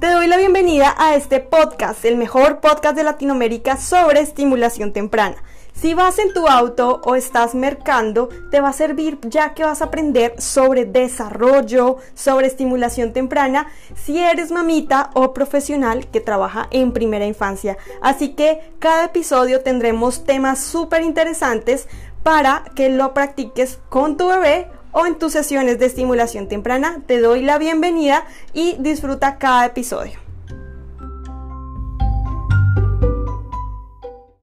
Te doy la bienvenida a este podcast, el mejor podcast de Latinoamérica sobre estimulación temprana. Si vas en tu auto o estás mercando, te va a servir ya que vas a aprender sobre desarrollo, sobre estimulación temprana, si eres mamita o profesional que trabaja en primera infancia. Así que cada episodio tendremos temas súper interesantes para que lo practiques con tu bebé o en tus sesiones de estimulación temprana. Te doy la bienvenida y disfruta cada episodio.